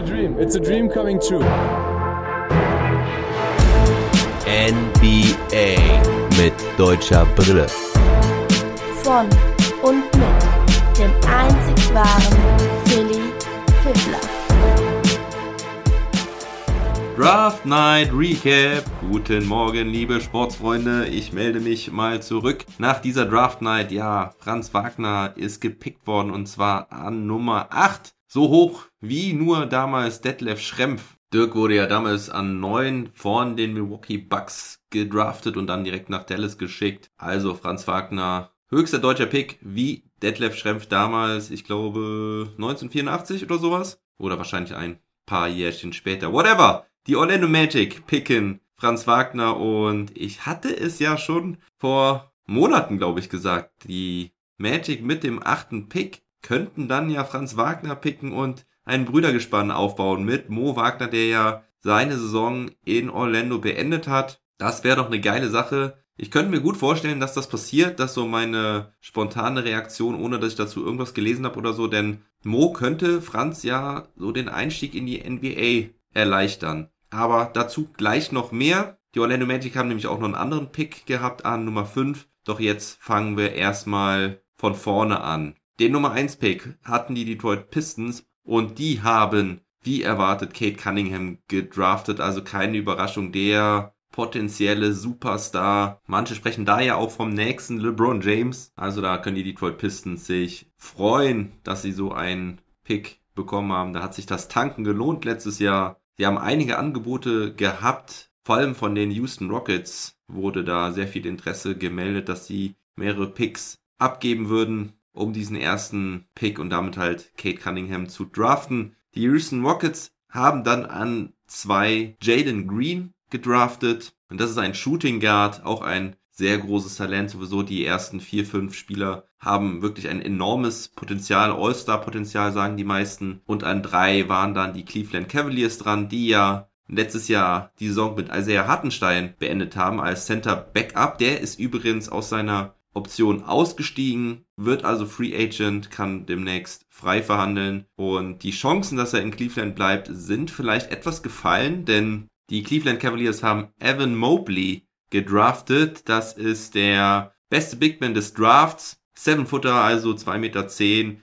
a dream. It's a dream coming true. NBA mit deutscher Brille. Von und mit dem einzig wahren Philly Fiddler. Draft Night Recap. Guten Morgen, liebe Sportsfreunde. Ich melde mich mal zurück nach dieser Draft Night. Ja, Franz Wagner ist gepickt worden und zwar an Nummer 8. So hoch wie nur damals Detlef Schrempf. Dirk wurde ja damals an 9 von den Milwaukee Bucks gedraftet und dann direkt nach Dallas geschickt. Also Franz Wagner, höchster deutscher Pick wie Detlef Schrempf damals, ich glaube 1984 oder sowas. Oder wahrscheinlich ein paar Jährchen später. Whatever. Die Orlando Magic picken Franz Wagner und ich hatte es ja schon vor Monaten, glaube ich, gesagt. Die Magic mit dem achten Pick könnten dann ja Franz Wagner picken und ein Brüdergespann aufbauen mit Mo Wagner, der ja seine Saison in Orlando beendet hat. Das wäre doch eine geile Sache. Ich könnte mir gut vorstellen, dass das passiert, dass so meine spontane Reaktion, ohne dass ich dazu irgendwas gelesen habe oder so, denn Mo könnte Franz ja so den Einstieg in die NBA erleichtern. Aber dazu gleich noch mehr. Die Orlando Magic haben nämlich auch noch einen anderen Pick gehabt an Nummer 5. Doch jetzt fangen wir erstmal von vorne an. Den Nummer 1 Pick hatten die Detroit Pistons und die haben, wie erwartet, Kate Cunningham gedraftet. Also keine Überraschung, der potenzielle Superstar. Manche sprechen da ja auch vom nächsten LeBron James. Also da können die Detroit Pistons sich freuen, dass sie so einen Pick bekommen haben. Da hat sich das Tanken gelohnt letztes Jahr. Sie haben einige Angebote gehabt, vor allem von den Houston Rockets wurde da sehr viel Interesse gemeldet, dass sie mehrere Picks abgeben würden, um diesen ersten Pick und damit halt Kate Cunningham zu draften. Die Houston Rockets haben dann an zwei Jaden Green gedraftet und das ist ein Shooting Guard, auch ein sehr großes Talent. Sowieso die ersten vier, fünf Spieler haben wirklich ein enormes Potenzial, All-Star-Potenzial, sagen die meisten. Und an drei waren dann die Cleveland Cavaliers dran, die ja letztes Jahr die Saison mit Isaiah Hartenstein beendet haben als Center Backup. Der ist übrigens aus seiner Option ausgestiegen, wird also Free Agent, kann demnächst frei verhandeln und die Chancen, dass er in Cleveland bleibt, sind vielleicht etwas gefallen, denn die Cleveland Cavaliers haben Evan Mobley gedraftet. Das ist der beste Bigman des Drafts. Seven Footer, also 2,10 Meter,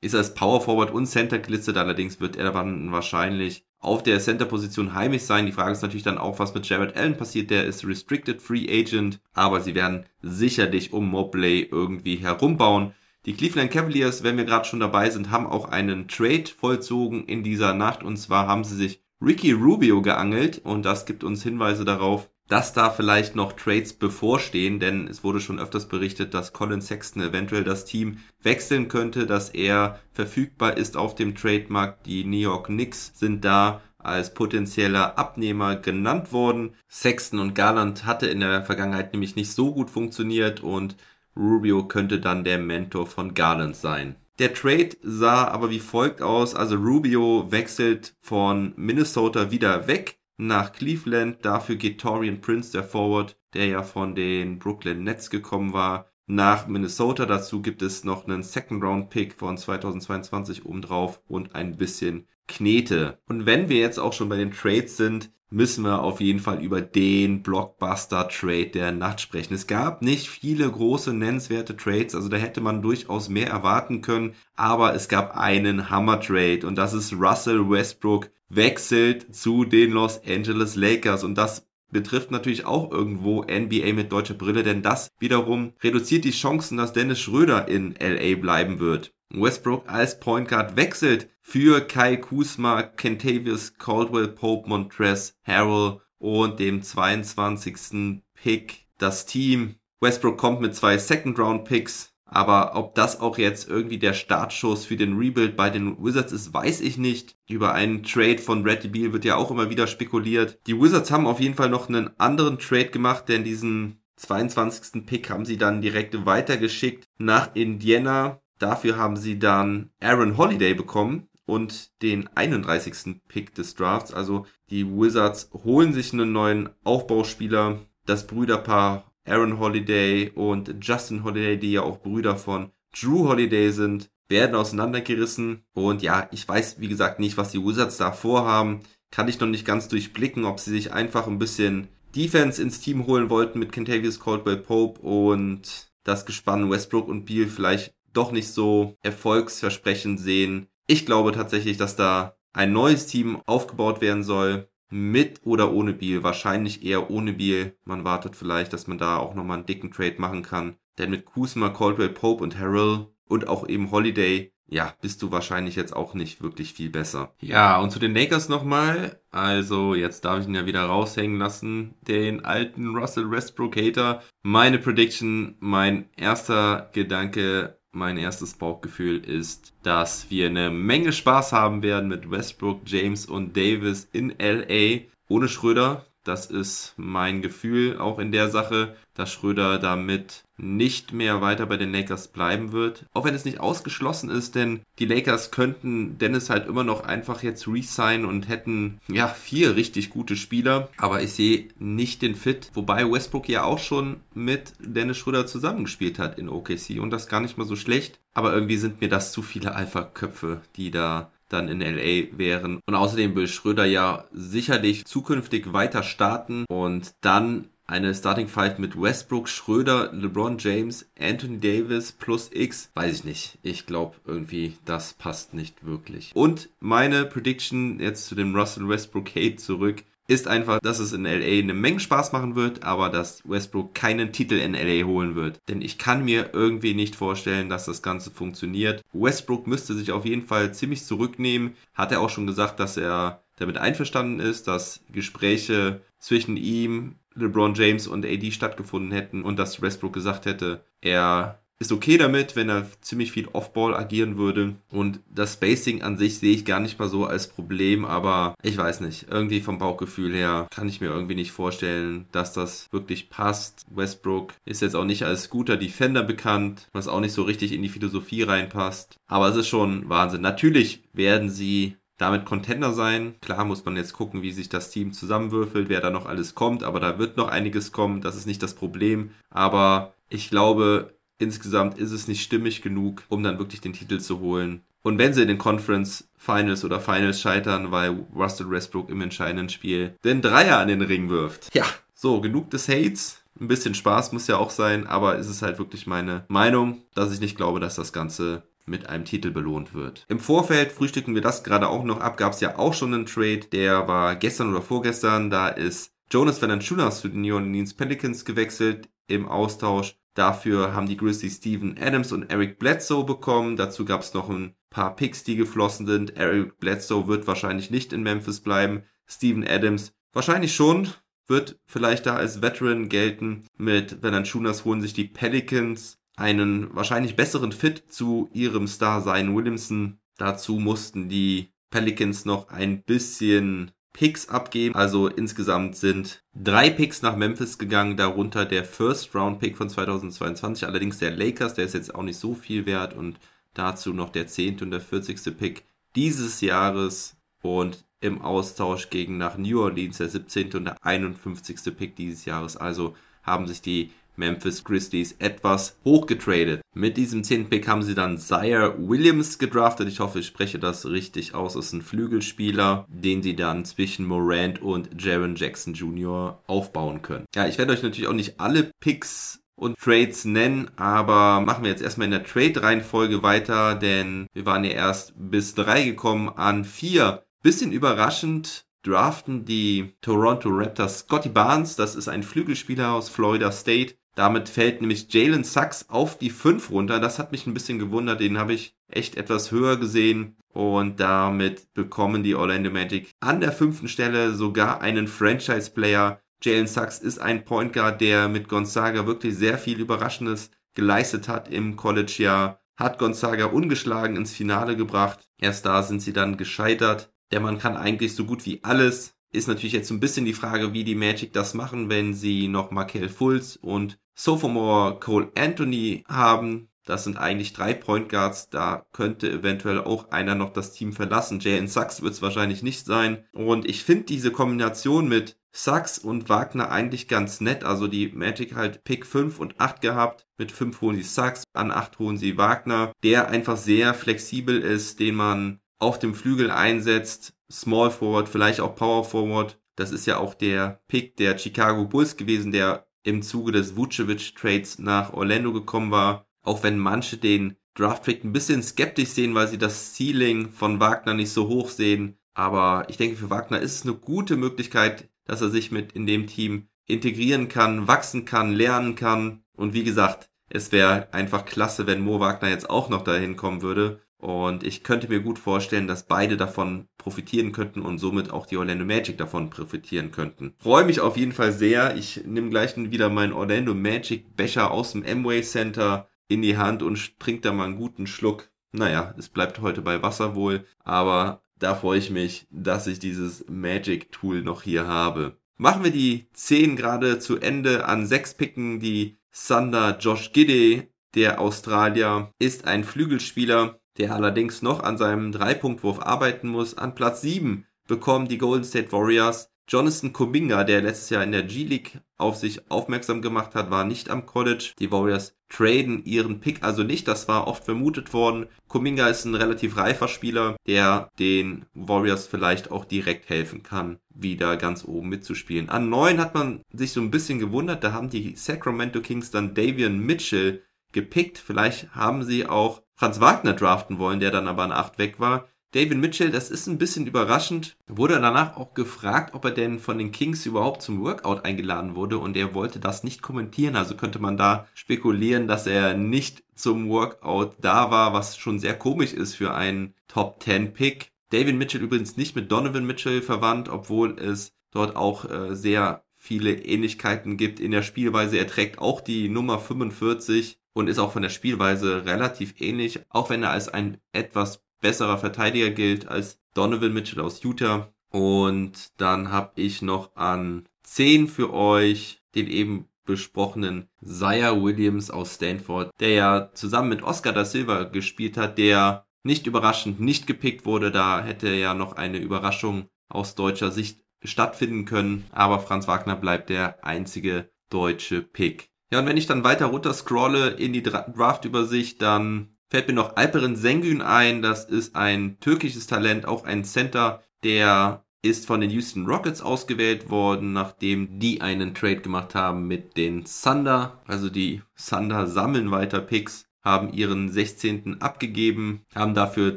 ist als Power Forward und Center gelistet. Allerdings wird er dann wahrscheinlich auf der Center-Position heimisch sein. Die Frage ist natürlich dann auch, was mit Jared Allen passiert. Der ist Restricted Free Agent, aber sie werden sicherlich um Mobley irgendwie herumbauen. Die Cleveland Cavaliers, wenn wir gerade schon dabei sind, haben auch einen Trade vollzogen in dieser Nacht. Und zwar haben sie sich Ricky Rubio geangelt und das gibt uns Hinweise darauf, dass da vielleicht noch Trades bevorstehen, denn es wurde schon öfters berichtet, dass Colin Sexton eventuell das Team wechseln könnte, dass er verfügbar ist auf dem Trademark. Die New York Knicks sind da als potenzieller Abnehmer genannt worden. Sexton und Garland hatte in der Vergangenheit nämlich nicht so gut funktioniert und Rubio könnte dann der Mentor von Garland sein. Der Trade sah aber wie folgt aus. Also Rubio wechselt von Minnesota wieder weg nach Cleveland. Dafür geht Torian Prince, der Forward, der ja von den Brooklyn Nets gekommen war, nach Minnesota. Dazu gibt es noch einen Second Round Pick von 2022 obendrauf und ein bisschen Knete. Und wenn wir jetzt auch schon bei den Trades sind, müssen wir auf jeden Fall über den Blockbuster Trade der Nacht sprechen. Es gab nicht viele große nennenswerte Trades, also da hätte man durchaus mehr erwarten können, aber es gab einen Hammer Trade und das ist Russell Westbrook wechselt zu den Los Angeles Lakers und das betrifft natürlich auch irgendwo NBA mit deutscher Brille, denn das wiederum reduziert die Chancen, dass Dennis Schröder in LA bleiben wird. Westbrook als Point Guard wechselt für Kai Kusma, Kentavious Caldwell Pope, Montrez Harrell und dem 22. Pick das Team. Westbrook kommt mit zwei Second Round Picks aber ob das auch jetzt irgendwie der Startschuss für den Rebuild bei den Wizards ist, weiß ich nicht. Über einen Trade von Bradley Beal wird ja auch immer wieder spekuliert. Die Wizards haben auf jeden Fall noch einen anderen Trade gemacht, denn diesen 22. Pick haben sie dann direkt weitergeschickt nach Indiana. Dafür haben sie dann Aaron Holiday bekommen und den 31. Pick des Drafts. Also die Wizards holen sich einen neuen Aufbauspieler. Das Brüderpaar Aaron Holiday und Justin Holiday, die ja auch Brüder von Drew Holiday sind, werden auseinandergerissen. Und ja, ich weiß, wie gesagt, nicht, was die Wizards da vorhaben. Kann ich noch nicht ganz durchblicken, ob sie sich einfach ein bisschen Defense ins Team holen wollten mit Kentavious Caldwell Pope und das Gespann Westbrook und Beal vielleicht doch nicht so erfolgsversprechend sehen. Ich glaube tatsächlich, dass da ein neues Team aufgebaut werden soll. Mit oder ohne Beal. Wahrscheinlich eher ohne Beal. Man wartet vielleicht, dass man da auch nochmal einen dicken Trade machen kann. Denn mit Kuzma, Caldwell Pope und Harrell und auch eben Holiday, ja, bist du wahrscheinlich jetzt auch nicht wirklich viel besser. Ja, und zu den Lakers nochmal. Also, jetzt darf ich ihn ja wieder raushängen lassen. Den alten Russell Westbrook Hater. Meine Prediction, mein erster Gedanke, mein erstes Bauchgefühl ist, dass wir eine Menge Spaß haben werden mit Westbrook, James und Davis in LA ohne Schröder. Das ist mein Gefühl auch in der Sache, dass Schröder damit nicht mehr weiter bei den Lakers bleiben wird. Auch wenn es nicht ausgeschlossen ist, denn die Lakers könnten Dennis halt immer noch einfach jetzt resignen und hätten ja vier richtig gute Spieler. Aber ich sehe nicht den Fit, wobei Westbrook ja auch schon mit Dennis Schröder zusammengespielt hat in OKC und das gar nicht mal so schlecht. Aber irgendwie sind mir das zu viele Alpha-Köpfe, die da dann in LA wären. Und außerdem will Schröder ja sicherlich zukünftig weiter starten und dann eine Starting Five mit Westbrook, Schröder, LeBron James, Anthony Davis plus X, weiß ich nicht. Ich glaube irgendwie, das passt nicht wirklich. Und meine Prediction jetzt zu dem Russell Westbrook Hate zurück ist einfach, dass es in LA eine Menge Spaß machen wird, aber dass Westbrook keinen Titel in LA holen wird. Denn ich kann mir irgendwie nicht vorstellen, dass das Ganze funktioniert. Westbrook müsste sich auf jeden Fall ziemlich zurücknehmen. Hat er auch schon gesagt, dass er damit einverstanden ist, dass Gespräche zwischen ihm, LeBron James und AD stattgefunden hätten und dass Westbrook gesagt hätte, er ist okay damit, wenn er ziemlich viel Off-Ball agieren würde. Und das Spacing an sich sehe ich gar nicht mal so als Problem, aber ich weiß nicht. Irgendwie vom Bauchgefühl her kann ich mir irgendwie nicht vorstellen, dass das wirklich passt. Westbrook ist jetzt auch nicht als guter Defender bekannt, was auch nicht so richtig in die Philosophie reinpasst. Aber es ist schon Wahnsinn. Natürlich werden sie damit Contender sein. Klar muss man jetzt gucken, wie sich das Team zusammenwürfelt, wer da noch alles kommt, aber da wird noch einiges kommen, das ist nicht das Problem. Aber ich glaube, insgesamt ist es nicht stimmig genug, um dann wirklich den Titel zu holen. Und wenn sie in den Conference Finals oder Finals scheitern, weil Russell Westbrook im entscheidenden Spiel den Dreier an den Ring wirft. Ja, so, genug des Hates. Ein bisschen Spaß muss ja auch sein, aber es ist halt wirklich meine Meinung, dass ich nicht glaube, dass das Ganze mit einem Titel belohnt wird. Im Vorfeld frühstücken wir das gerade auch noch ab, gab es ja auch schon einen Trade, der war gestern oder vorgestern, da ist Jonas Valanciunas zu den New Orleans Pelicans gewechselt im Austausch Dafür haben die Grizzlies Steven Adams und Eric Bledsoe bekommen. Dazu gab es noch ein paar Picks, die geflossen sind. Eric Bledsoe wird wahrscheinlich nicht in Memphis bleiben. Steven Adams wahrscheinlich schon. Wird vielleicht da als Veteran gelten. Mit Valanciunas holen sich die Pelicans einen wahrscheinlich besseren Fit zu ihrem Star Zion Williamson. Dazu mussten die Pelicans noch ein bisschen Picks abgeben. Also insgesamt sind drei Picks nach Memphis gegangen, darunter der First Round Pick von 2022, allerdings der Lakers, der ist jetzt auch nicht so viel wert und dazu noch der zehnte und der 40. Pick dieses Jahres und im Austausch gegen nach New Orleans der 17. und der 51. Pick dieses Jahres. Also haben sich die Memphis Grizzlies etwas hochgetradet. Mit diesem 10. Pick haben sie dann Zaire Williams gedraftet. Ich hoffe, ich spreche das richtig aus. Das ist ein Flügelspieler, den sie dann zwischen Morant und Jaron Jackson Jr. aufbauen können. Ja, ich werde euch natürlich auch nicht alle Picks und Trades nennen, aber machen wir jetzt erstmal in der Trade-Reihenfolge weiter, denn wir waren ja erst bis drei gekommen an vier. Bisschen überraschend draften die Toronto Raptors Scotty Barnes, das ist ein Flügelspieler aus Florida State, damit fällt nämlich Jalen Sachs auf die 5 runter. Das hat mich ein bisschen gewundert. Den habe ich echt etwas höher gesehen. Und damit bekommen die Orlando Magic an der fünften Stelle sogar einen Franchise-Player. Jalen Sachs ist ein Point Guard, der mit Gonzaga wirklich sehr viel Überraschendes geleistet hat im College-Jahr. Hat Gonzaga ungeschlagen ins Finale gebracht. Erst da sind sie dann gescheitert. Der Mann kann eigentlich so gut wie alles. Ist natürlich jetzt so ein bisschen die Frage, wie die Magic das machen, wenn sie noch Markel Fultz und Sophomore Cole Anthony haben. Das sind eigentlich drei Point Guards. Da könnte eventuell auch einer noch das Team verlassen. Jalen Sachs wird es wahrscheinlich nicht sein. Und ich finde diese Kombination mit Sachs und Wagner eigentlich ganz nett. Also die Magic halt Pick 5 und 8 gehabt. Mit 5 holen sie Sachs, an 8 holen sie Wagner, der einfach sehr flexibel ist, den man auf dem Flügel einsetzt. Small Forward, vielleicht auch Power Forward. Das ist ja auch der Pick der Chicago Bulls gewesen, der im Zuge des Vucevic-Trades nach Orlando gekommen war. Auch wenn manche den Draft-Pick ein bisschen skeptisch sehen, weil sie das Ceiling von Wagner nicht so hoch sehen. Aber ich denke, für Wagner ist es eine gute Möglichkeit, dass er sich mit in dem Team integrieren kann, wachsen kann, lernen kann. Und wie gesagt, es wäre einfach klasse, wenn Mo Wagner jetzt auch noch dahin kommen würde. Und ich könnte mir gut vorstellen, dass beide davon profitieren könnten und somit auch die Orlando Magic davon profitieren könnten. Freue mich auf jeden Fall sehr. Ich nehme gleich wieder meinen Orlando Magic Becher aus dem Amway Center in die Hand und trinke da mal einen guten Schluck. Naja, es bleibt heute bei Wasser wohl, aber da freue ich mich, dass ich dieses Magic Tool noch hier habe. Machen wir die 10 gerade zu Ende an 6 Picken. Die Thunder Josh Gidey, der Australier, ist ein Flügelspieler, der allerdings noch an seinem Dreipunktwurf arbeiten muss. An Platz 7 bekommen die Golden State Warriors Jonathan Kuminga, der letztes Jahr in der G-League auf sich aufmerksam gemacht hat, war nicht am College. Die Warriors traden ihren Pick also nicht, das war oft vermutet worden. Kuminga ist ein relativ reifer Spieler, der den Warriors vielleicht auch direkt helfen kann, wieder ganz oben mitzuspielen. An 9 hat man sich so ein bisschen gewundert, da haben die Sacramento Kings dann Davian Mitchell gepickt. Vielleicht haben sie auch Franz Wagner draften wollen, der dann aber an 8 weg war. David Mitchell, das ist ein bisschen überraschend, wurde danach auch gefragt, ob er denn von den Kings überhaupt zum Workout eingeladen wurde und er wollte das nicht kommentieren. Also könnte man da spekulieren, dass er nicht zum Workout da war, was schon sehr komisch ist für einen Top 10 Pick. David Mitchell übrigens nicht mit Donovan Mitchell verwandt, obwohl es dort auch äh, sehr viele Ähnlichkeiten gibt in der Spielweise. Er trägt auch die Nummer 45 und ist auch von der Spielweise relativ ähnlich, auch wenn er als ein etwas besserer Verteidiger gilt als Donovan Mitchell aus Utah. Und dann habe ich noch an 10 für euch den eben besprochenen Zaire Williams aus Stanford, der ja zusammen mit Oscar da Silva gespielt hat, der nicht überraschend nicht gepickt wurde. Da hätte ja noch eine Überraschung aus deutscher Sicht stattfinden können. Aber Franz Wagner bleibt der einzige deutsche Pick. Ja, und wenn ich dann weiter runter scrolle in die Draft-Übersicht, dann fällt mir noch Alperen Sengün ein. Das ist ein türkisches Talent, auch ein Center, der ist von den Houston Rockets ausgewählt worden, nachdem die einen Trade gemacht haben mit den Thunder. Also die Thunder sammeln weiter Picks, haben ihren 16. abgegeben, haben dafür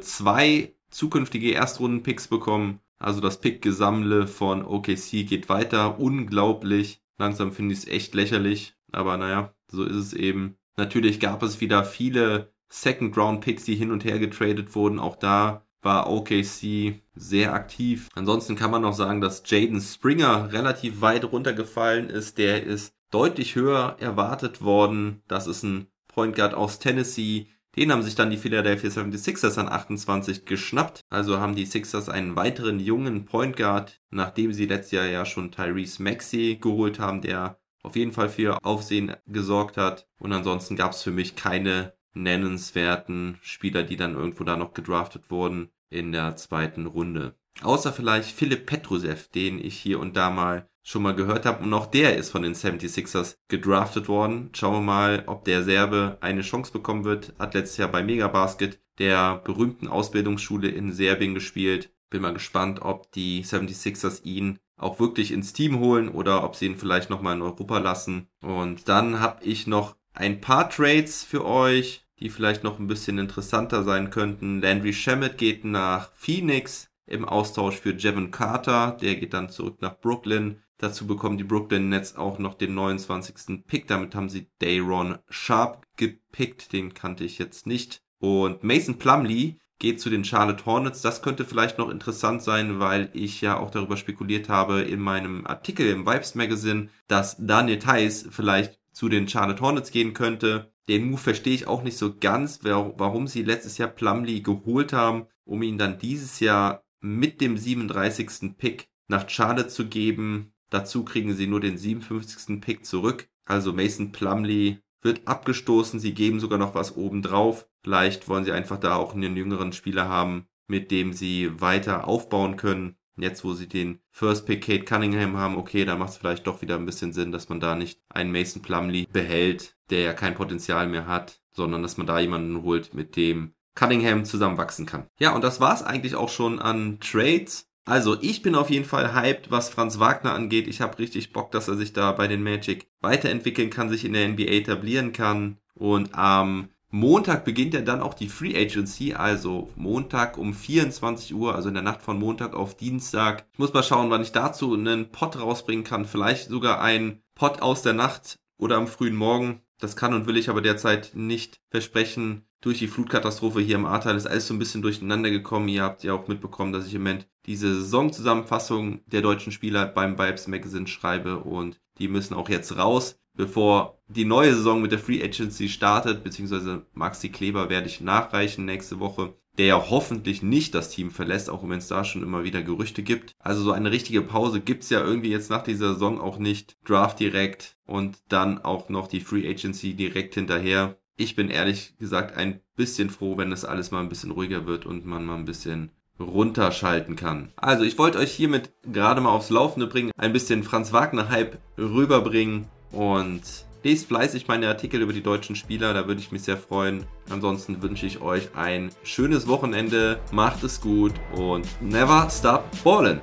zwei zukünftige Erstrunden-Picks bekommen. Also das Pick-Gesammle von OKC geht weiter. Unglaublich. Langsam finde ich es echt lächerlich. Aber naja, so ist es eben. Natürlich gab es wieder viele Second-Round-Picks, die hin und her getradet wurden. Auch da war OKC sehr aktiv. Ansonsten kann man noch sagen, dass Jaden Springer relativ weit runtergefallen ist. Der ist deutlich höher erwartet worden. Das ist ein Point Guard aus Tennessee. Den haben sich dann die Philadelphia 76ers an 28 geschnappt. Also haben die Sixers einen weiteren jungen Point Guard, nachdem sie letztes Jahr ja schon Tyrese Maxey geholt haben, der auf jeden Fall für Aufsehen gesorgt hat. Und ansonsten gab es für mich keine nennenswerten Spieler, die dann irgendwo da noch gedraftet wurden in der zweiten Runde. Außer vielleicht Philipp Petrusev, den ich hier und da mal schon mal gehört habe. Und auch der ist von den 76ers gedraftet worden. Schauen wir mal, ob der Serbe eine Chance bekommen wird. Hat letztes Jahr bei Megabasket, der berühmten Ausbildungsschule in Serbien gespielt. Bin mal gespannt, ob die 76ers ihn auch wirklich ins Team holen oder ob sie ihn vielleicht nochmal in Europa lassen. Und dann habe ich noch ein paar Trades für euch, die vielleicht noch ein bisschen interessanter sein könnten. Landry Shamet geht nach Phoenix im Austausch für Jevon Carter. Der geht dann zurück nach Brooklyn. Dazu bekommen die Brooklyn Nets auch noch den 29. Pick. Damit haben sie Dayron Sharp gepickt. Den kannte ich jetzt nicht. Und Mason Plumley geht zu den Charlotte Hornets. Das könnte vielleicht noch interessant sein, weil ich ja auch darüber spekuliert habe in meinem Artikel im Vibes Magazine, dass Daniel Theiss vielleicht zu den Charlotte Hornets gehen könnte. Den Move verstehe ich auch nicht so ganz, warum sie letztes Jahr Plumlee geholt haben, um ihn dann dieses Jahr mit dem 37. Pick nach Charlotte zu geben. Dazu kriegen sie nur den 57. Pick zurück. Also Mason Plumlee wird abgestoßen. Sie geben sogar noch was oben drauf. Vielleicht wollen sie einfach da auch einen jüngeren Spieler haben, mit dem sie weiter aufbauen können. Jetzt, wo sie den First Pick Kate Cunningham haben, okay, da macht es vielleicht doch wieder ein bisschen Sinn, dass man da nicht einen Mason Plumley behält, der ja kein Potenzial mehr hat, sondern dass man da jemanden holt, mit dem Cunningham zusammenwachsen kann. Ja, und das war's eigentlich auch schon an Trades. Also ich bin auf jeden Fall hyped, was Franz Wagner angeht. Ich habe richtig Bock, dass er sich da bei den Magic weiterentwickeln kann, sich in der NBA etablieren kann. Und am Montag beginnt ja dann auch die Free Agency, also Montag um 24 Uhr, also in der Nacht von Montag auf Dienstag. Ich muss mal schauen, wann ich dazu einen Pod rausbringen kann. Vielleicht sogar ein Pod aus der Nacht oder am frühen Morgen. Das kann und will ich aber derzeit nicht versprechen. Durch die Flutkatastrophe hier im Ahrtal ist alles so ein bisschen durcheinander gekommen. Ihr habt ja auch mitbekommen, dass ich im Moment diese Saisonzusammenfassung der deutschen Spieler beim Vibes Magazine schreibe und die müssen auch jetzt raus, bevor die neue Saison mit der Free Agency startet, beziehungsweise Maxi Kleber werde ich nachreichen nächste Woche der ja hoffentlich nicht das Team verlässt, auch wenn es da schon immer wieder Gerüchte gibt. Also so eine richtige Pause gibt's ja irgendwie jetzt nach dieser Saison auch nicht. Draft direkt und dann auch noch die Free Agency direkt hinterher. Ich bin ehrlich gesagt ein bisschen froh, wenn das alles mal ein bisschen ruhiger wird und man mal ein bisschen runterschalten kann. Also ich wollte euch hiermit gerade mal aufs Laufende bringen, ein bisschen Franz Wagner Hype rüberbringen und Lest fleißig meine Artikel über die deutschen Spieler, da würde ich mich sehr freuen. Ansonsten wünsche ich euch ein schönes Wochenende, macht es gut und never stop ballin'.